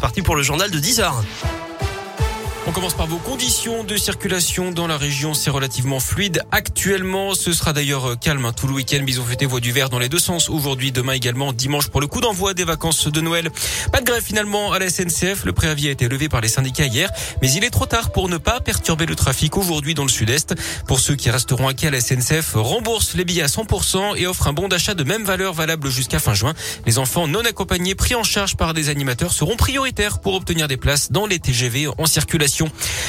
Parti pour le journal de 10h. On commence par vos conditions de circulation dans la région. C'est relativement fluide actuellement. Ce sera d'ailleurs euh, calme hein, tout le week-end. Bison fêté voie du vert dans les deux sens. Aujourd'hui, demain également, dimanche pour le coup d'envoi des vacances de Noël. Pas de grève finalement à la SNCF. Le préavis a été levé par les syndicats hier, mais il est trop tard pour ne pas perturber le trafic aujourd'hui dans le sud-est. Pour ceux qui resteront à quai à la SNCF, rembourse les billets à 100% et offre un bon d'achat de même valeur valable jusqu'à fin juin. Les enfants non accompagnés pris en charge par des animateurs seront prioritaires pour obtenir des places dans les TGV en circulation.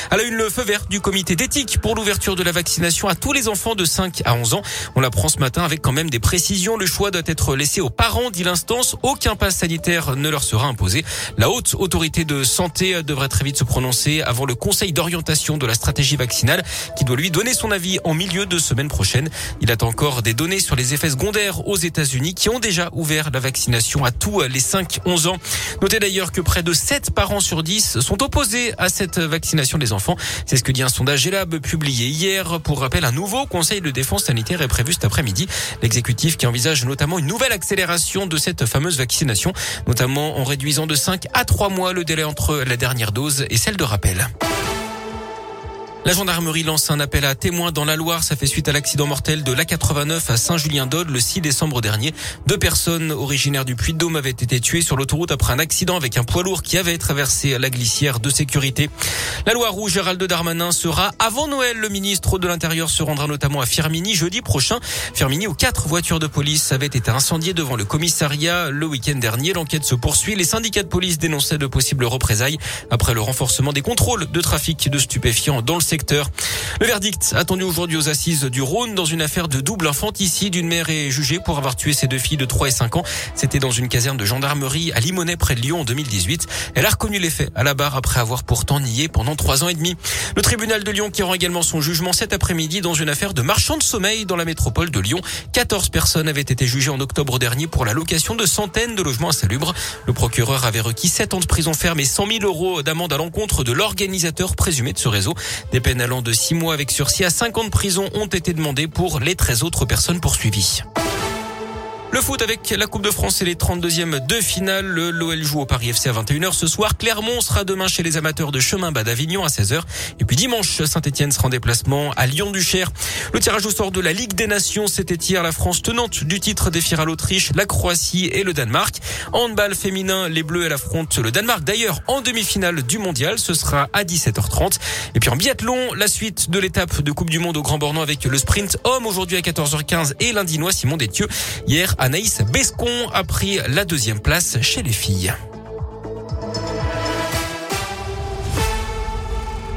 À la une, le feu vert du comité d'éthique pour l'ouverture de la vaccination à tous les enfants de 5 à 11 ans. On l'apprend ce matin avec quand même des précisions. Le choix doit être laissé aux parents, dit l'instance. Aucun pass sanitaire ne leur sera imposé. La haute autorité de santé devrait très vite se prononcer avant le conseil d'orientation de la stratégie vaccinale qui doit lui donner son avis en milieu de semaine prochaine. Il attend encore des données sur les effets secondaires aux États-Unis qui ont déjà ouvert la vaccination à tous les 5-11 ans. Notez d'ailleurs que près de 7 parents sur 10 sont opposés à cette vaccination vaccination des enfants. C'est ce que dit un sondage ELAB publié hier. Pour rappel, un nouveau conseil de défense sanitaire est prévu cet après-midi. L'exécutif qui envisage notamment une nouvelle accélération de cette fameuse vaccination, notamment en réduisant de 5 à 3 mois le délai entre la dernière dose et celle de rappel. La gendarmerie lance un appel à témoins dans la Loire. Ça fait suite à l'accident mortel de l'A89 à Saint-Julien-d'Aude le 6 décembre dernier. Deux personnes originaires du Puy-de-Dôme avaient été tuées sur l'autoroute après un accident avec un poids lourd qui avait traversé la glissière de sécurité. La Loire où Gérald Darmanin sera avant Noël. Le ministre de l'Intérieur se rendra notamment à Firmini jeudi prochain. Firmini où quatre voitures de police avaient été incendiées devant le commissariat le week-end dernier. L'enquête se poursuit. Les syndicats de police dénonçaient de possibles représailles après le renforcement des contrôles de trafic de stupéfiants dans le secteur le verdict attendu aujourd'hui aux assises du Rhône dans une affaire de double infanticide. Une mère est jugée pour avoir tué ses deux filles de 3 et 5 ans. C'était dans une caserne de gendarmerie à Limonest près de Lyon en 2018. Elle a reconnu les faits à la barre après avoir pourtant nié pendant trois ans et demi. Le tribunal de Lyon qui rend également son jugement cet après-midi dans une affaire de marchand de sommeil dans la métropole de Lyon. 14 personnes avaient été jugées en octobre dernier pour la location de centaines de logements insalubres. Le procureur avait requis 7 ans de prison ferme et 100 000 euros d'amende à l'encontre de l'organisateur présumé de ce réseau. Peines allant de 6 mois avec sursis à 5 ans de prison ont été demandés pour les 13 autres personnes poursuivies. Le foot avec la Coupe de France et les 32e de finale. Le l'OL joue au Paris FC à 21h ce soir. Clermont sera demain chez les amateurs de chemin bas d'Avignon à 16h. Et puis dimanche, Saint-Etienne sera en déplacement à Lyon-du-Cher. Le tirage au sort de la Ligue des Nations, c'était hier la France tenante du titre défiera l'Autriche, la Croatie et le Danemark. Handball féminin, les Bleus, elle affronte le Danemark. D'ailleurs, en demi-finale du mondial, ce sera à 17h30. Et puis en biathlon, la suite de l'étape de Coupe du Monde au Grand Bornand avec le sprint homme aujourd'hui à 14h15 et l'Indinois Simon Détieux. Hier, Anaïs Bescon a pris la deuxième place chez les filles.